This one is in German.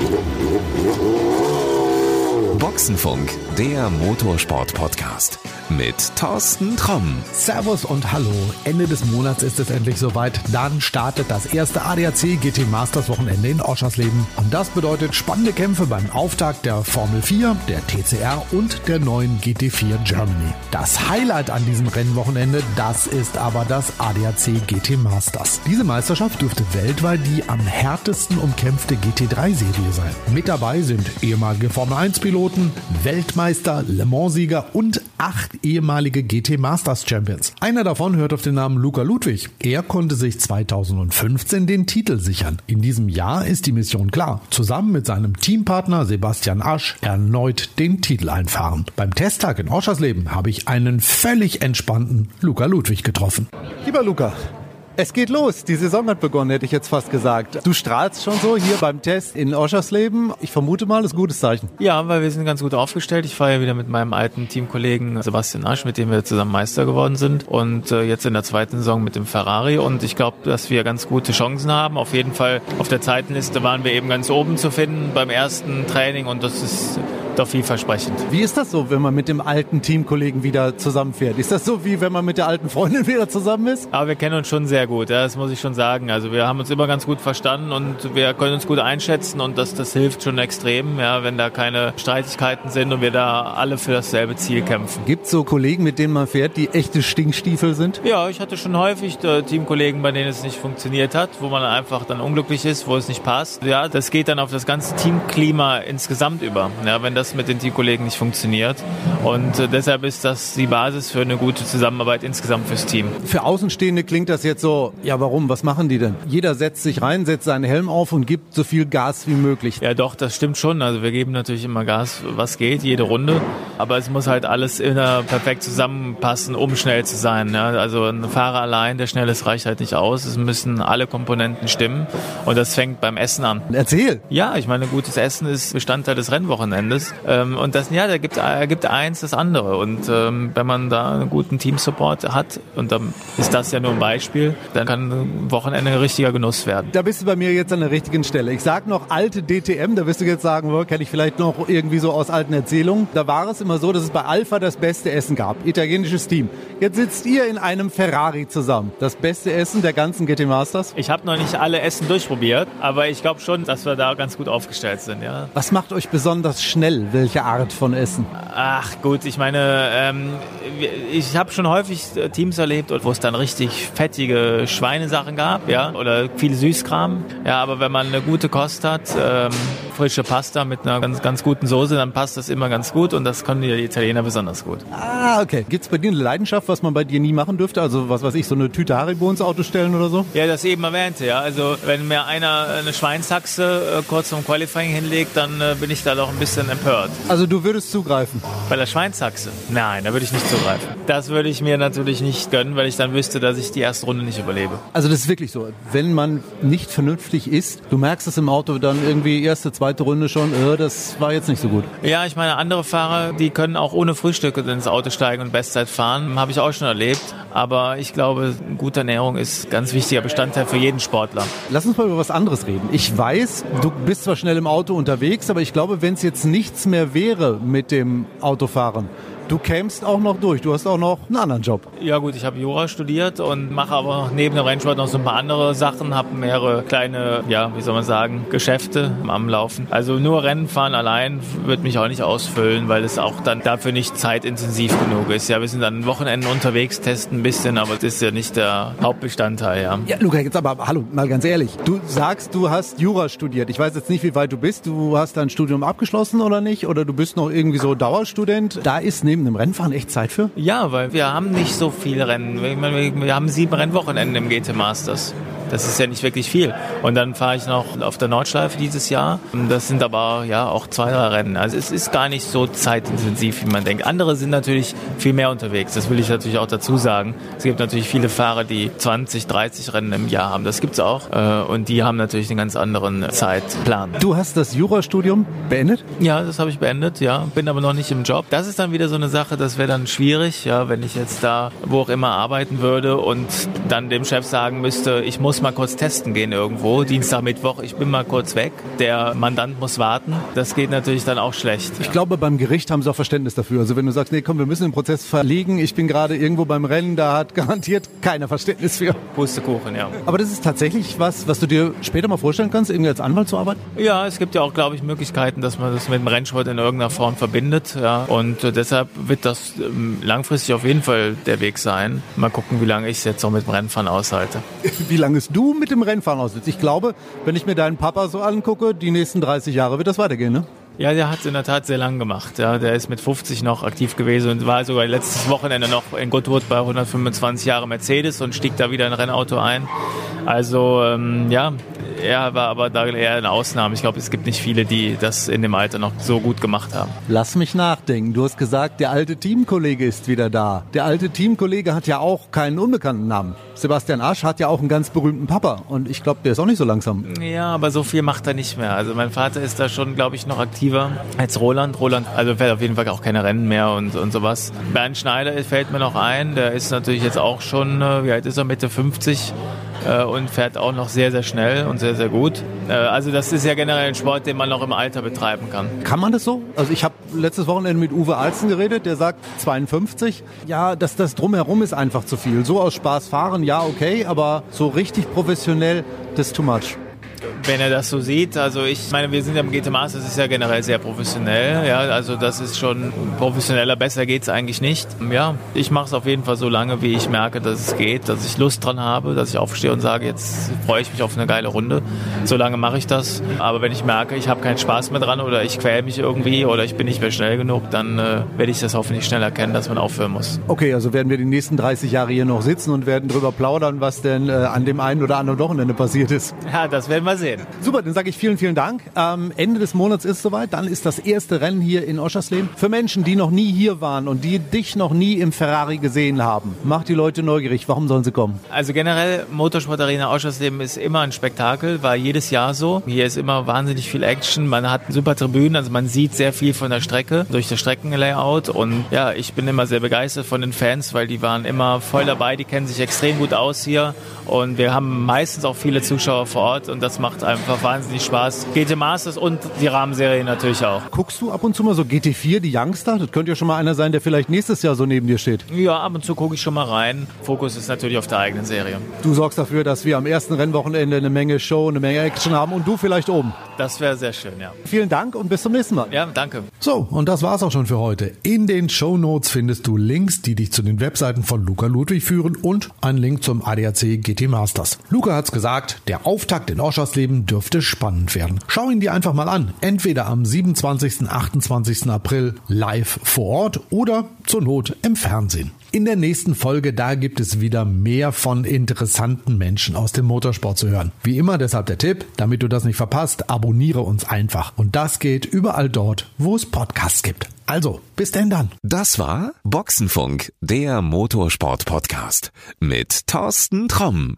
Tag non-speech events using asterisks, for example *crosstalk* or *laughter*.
えっ? Boxenfunk, der Motorsport-Podcast mit Thorsten Tromm. Servus und Hallo. Ende des Monats ist es endlich soweit. Dann startet das erste ADAC GT Masters Wochenende in Oschersleben. Und das bedeutet spannende Kämpfe beim Auftakt der Formel 4, der TCR und der neuen GT4 Germany. Das Highlight an diesem Rennwochenende, das ist aber das ADAC GT Masters. Diese Meisterschaft dürfte weltweit die am härtesten umkämpfte GT3-Serie sein. Mit dabei sind ehemalige Formel 1-Piloten, Weltmeister, Le Mans-Sieger und acht ehemalige GT Masters Champions. Einer davon hört auf den Namen Luca Ludwig. Er konnte sich 2015 den Titel sichern. In diesem Jahr ist die Mission klar. Zusammen mit seinem Teampartner Sebastian Asch erneut den Titel einfahren. Beim Testtag in Oschersleben habe ich einen völlig entspannten Luca Ludwig getroffen. Lieber Luca, es geht los. Die Saison hat begonnen, hätte ich jetzt fast gesagt. Du strahlst schon so hier beim Test in Oschersleben. Ich vermute mal, das ist ein gutes Zeichen. Ja, weil wir sind ganz gut aufgestellt. Ich fahre ja wieder mit meinem alten Teamkollegen Sebastian Asch, mit dem wir zusammen Meister geworden sind. Und äh, jetzt in der zweiten Saison mit dem Ferrari. Und ich glaube, dass wir ganz gute Chancen haben. Auf jeden Fall auf der Zeitenliste waren wir eben ganz oben zu finden beim ersten Training. Und das ist doch vielversprechend. Wie ist das so, wenn man mit dem alten Teamkollegen wieder zusammenfährt? Ist das so, wie wenn man mit der alten Freundin *laughs* wieder zusammen ist? Aber wir kennen uns schon sehr gut, ja, das muss ich schon sagen. Also wir haben uns immer ganz gut verstanden und wir können uns gut einschätzen und das, das hilft schon extrem, ja, wenn da keine Streitigkeiten sind und wir da alle für dasselbe Ziel kämpfen. Gibt es so Kollegen, mit denen man fährt, die echte Stinkstiefel sind? Ja, ich hatte schon häufig äh, Teamkollegen, bei denen es nicht funktioniert hat, wo man einfach dann unglücklich ist, wo es nicht passt. Ja, das geht dann auf das ganze Teamklima insgesamt über. Ja, wenn das das mit den Teamkollegen nicht funktioniert. Und äh, deshalb ist das die Basis für eine gute Zusammenarbeit insgesamt fürs Team. Für Außenstehende klingt das jetzt so, ja warum, was machen die denn? Jeder setzt sich rein, setzt seinen Helm auf und gibt so viel Gas wie möglich. Ja doch, das stimmt schon. Also wir geben natürlich immer Gas, was geht, jede Runde. Aber es muss halt alles immer perfekt zusammenpassen, um schnell zu sein. Ja? Also ein Fahrer allein, der schnell ist, reicht halt nicht aus. Es müssen alle Komponenten stimmen. Und das fängt beim Essen an. Erzähl! Ja, ich meine, gutes Essen ist Bestandteil des Rennwochenendes. Ähm, und das, ja, da gibt, äh, gibt eins das andere. Und ähm, wenn man da einen guten Teamsupport hat, und dann ist das ja nur ein Beispiel, dann kann ein Wochenende ein richtiger Genuss werden. Da bist du bei mir jetzt an der richtigen Stelle. Ich sag noch alte DTM, da wirst du jetzt sagen, oh, kenne ich vielleicht noch irgendwie so aus alten Erzählungen. Da war es immer so, dass es bei Alpha das beste Essen gab. Italienisches Team. Jetzt sitzt ihr in einem Ferrari zusammen. Das beste Essen der ganzen GT Masters? Ich habe noch nicht alle Essen durchprobiert, aber ich glaube schon, dass wir da ganz gut aufgestellt sind. Ja. Was macht euch besonders schnell? Welche Art von Essen? Ach gut, ich meine, ähm, ich habe schon häufig Teams erlebt, wo es dann richtig fettige Schweinesachen gab, ja, oder viel Süßkram. Ja, aber wenn man eine gute Kost hat, ähm, frische Pasta mit einer ganz, ganz guten Soße, dann passt das immer ganz gut und das können die Italiener besonders gut. Ah, okay. Gibt es bei dir eine Leidenschaft, was man bei dir nie machen dürfte? Also was weiß ich, so eine Tüte Haribo ins Auto stellen oder so? Ja, das eben erwähnte, ja. Also wenn mir einer eine Schweinshaxe äh, kurz vom Qualifying hinlegt, dann äh, bin ich da doch ein bisschen empört. Also du würdest zugreifen? Bei der Schweinshaxe? Nein, da würde ich nicht zugreifen. Das würde ich mir natürlich nicht gönnen, weil ich dann wüsste, dass ich die erste Runde nicht überlebe. Also das ist wirklich so. Wenn man nicht vernünftig isst, du merkst es im Auto dann irgendwie erste, zweite Runde schon, äh, das war jetzt nicht so gut. Ja, ich meine, andere Fahrer, die können auch ohne Frühstück ins Auto steigen und Bestzeit fahren. Habe ich auch schon erlebt. Aber ich glaube, gute Ernährung ist ein ganz wichtiger Bestandteil für jeden Sportler. Lass uns mal über was anderes reden. Ich weiß, du bist zwar schnell im Auto unterwegs, aber ich glaube, wenn es jetzt nichts mehr wäre mit dem Autofahren, Du kämst auch noch durch. Du hast auch noch einen anderen Job. Ja gut, ich habe Jura studiert und mache aber neben dem Rennsport noch so ein paar andere Sachen. Habe mehrere kleine, ja, wie soll man sagen, Geschäfte am Laufen. Also nur Rennen fahren allein wird mich auch nicht ausfüllen, weil es auch dann dafür nicht zeitintensiv genug ist. Ja, wir sind dann Wochenenden unterwegs, testen ein bisschen, aber das ist ja nicht der Hauptbestandteil. Ja, ja Luca, jetzt aber hallo, mal ganz ehrlich. Du sagst, du hast Jura studiert. Ich weiß jetzt nicht, wie weit du bist. Du hast dein Studium abgeschlossen oder nicht? Oder du bist noch irgendwie so Dauerstudent. Da ist neben dem Rennfahren echt Zeit für? Ja, weil wir haben nicht so viele Rennen. Wir haben sieben Rennwochenenden im GT Masters. Das ist ja nicht wirklich viel. Und dann fahre ich noch auf der Nordschleife dieses Jahr. Das sind aber ja auch zwei, drei Rennen. Also es ist gar nicht so zeitintensiv, wie man denkt. Andere sind natürlich viel mehr unterwegs. Das will ich natürlich auch dazu sagen. Es gibt natürlich viele Fahrer, die 20, 30 Rennen im Jahr haben. Das gibt es auch. Äh, und die haben natürlich einen ganz anderen Zeitplan. Du hast das Jurastudium beendet? Ja, das habe ich beendet, ja. Bin aber noch nicht im Job. Das ist dann wieder so eine Sache, das wäre dann schwierig, ja, wenn ich jetzt da wo auch immer arbeiten würde und dann dem Chef sagen müsste, ich muss muss mal kurz testen gehen irgendwo, Dienstag, Mittwoch, ich bin mal kurz weg, der Mandant muss warten. Das geht natürlich dann auch schlecht. Ich glaube, beim Gericht haben sie auch Verständnis dafür. Also wenn du sagst, nee, komm, wir müssen den Prozess verlegen, ich bin gerade irgendwo beim Rennen, da hat garantiert keiner Verständnis für. Pustekuchen, ja. Aber das ist tatsächlich was, was du dir später mal vorstellen kannst, irgendwie als Anwalt zu arbeiten? Ja, es gibt ja auch, glaube ich, Möglichkeiten, dass man das mit dem Rennsport in irgendeiner Form verbindet. Ja. Und äh, deshalb wird das ähm, langfristig auf jeden Fall der Weg sein. Mal gucken, wie lange ich es jetzt auch mit dem Rennfahren aushalte. *laughs* Wie lange es du mit dem Rennfahren aushältst? Ich glaube, wenn ich mir deinen Papa so angucke, die nächsten 30 Jahre wird das weitergehen, ne? Ja, der hat es in der Tat sehr lang gemacht. Ja, der ist mit 50 noch aktiv gewesen und war sogar letztes Wochenende noch in Goodwood bei 125 Jahre Mercedes und stieg da wieder in ein Rennauto ein. Also ähm, ja, er war aber da eher eine Ausnahme. Ich glaube, es gibt nicht viele, die das in dem Alter noch so gut gemacht haben. Lass mich nachdenken. Du hast gesagt, der alte Teamkollege ist wieder da. Der alte Teamkollege hat ja auch keinen unbekannten Namen. Sebastian Asch hat ja auch einen ganz berühmten Papa und ich glaube, der ist auch nicht so langsam. Ja, aber so viel macht er nicht mehr. Also mein Vater ist da schon, glaube ich, noch aktiver als Roland. Roland, also fährt auf jeden Fall auch keine Rennen mehr und, und sowas. Bernd Schneider fällt mir noch ein. Der ist natürlich jetzt auch schon, äh, wie alt ist er, Mitte 50 äh, und fährt auch noch sehr, sehr schnell und sehr, sehr gut. Äh, also das ist ja generell ein Sport, den man noch im Alter betreiben kann. Kann man das so? Also ich habe letztes Wochenende mit Uwe Alzen geredet, der sagt 52. Ja, das, das drumherum ist einfach zu viel. So aus Spaß fahren, ja, okay, aber so richtig professionell, das ist too much wenn er das so sieht. Also ich meine, wir sind ja im GT Masters, das ist ja generell sehr professionell. Ja, also das ist schon professioneller. Besser geht es eigentlich nicht. Ja, ich mache es auf jeden Fall so lange, wie ich merke, dass es geht, dass ich Lust dran habe, dass ich aufstehe und sage, jetzt freue ich mich auf eine geile Runde. So lange mache ich das. Aber wenn ich merke, ich habe keinen Spaß mehr dran oder ich quäle mich irgendwie oder ich bin nicht mehr schnell genug, dann äh, werde ich das hoffentlich schnell erkennen, dass man aufhören muss. Okay, also werden wir die nächsten 30 Jahre hier noch sitzen und werden drüber plaudern, was denn äh, an dem einen oder anderen Wochenende passiert ist. Ja, das werden wir sehen. Super, dann sage ich vielen, vielen Dank. Ähm, Ende des Monats ist soweit. Dann ist das erste Rennen hier in Oschersleben. Für Menschen, die noch nie hier waren und die dich noch nie im Ferrari gesehen haben, macht die Leute neugierig. Warum sollen sie kommen? Also generell Motorsport Arena Oschersleben ist immer ein Spektakel, war jedes Jahr so. Hier ist immer wahnsinnig viel Action. Man hat super Tribünen, also man sieht sehr viel von der Strecke durch das Streckenlayout. Und ja, ich bin immer sehr begeistert von den Fans, weil die waren immer voll dabei. Die kennen sich extrem gut aus hier. Und wir haben meistens auch viele Zuschauer vor Ort und das macht einfach wahnsinnig Spaß. GT Masters und die Rahmenserie natürlich auch. Guckst du ab und zu mal so GT4, die Youngster? Das könnte ja schon mal einer sein, der vielleicht nächstes Jahr so neben dir steht. Ja, ab und zu gucke ich schon mal rein. Fokus ist natürlich auf der eigenen Serie. Du sorgst dafür, dass wir am ersten Rennwochenende eine Menge Show, eine Menge Action haben und du vielleicht oben. Das wäre sehr schön, ja. Vielen Dank und bis zum nächsten Mal. Ja, danke. So, und das war's auch schon für heute. In den Show Notes findest du Links, die dich zu den Webseiten von Luca Ludwig führen und einen Link zum ADAC GT Masters. Luca hat's gesagt, der Auftakt in Oschersleben dürfte spannend werden. Schau ihn dir einfach mal an. Entweder am 27. 28. April live vor Ort oder zur Not im Fernsehen. In der nächsten Folge, da gibt es wieder mehr von interessanten Menschen aus dem Motorsport zu hören. Wie immer deshalb der Tipp, damit du das nicht verpasst, abonniere uns einfach. Und das geht überall dort, wo es Podcasts gibt. Also, bis denn dann. Das war Boxenfunk, der Motorsport-Podcast mit Thorsten Tromm.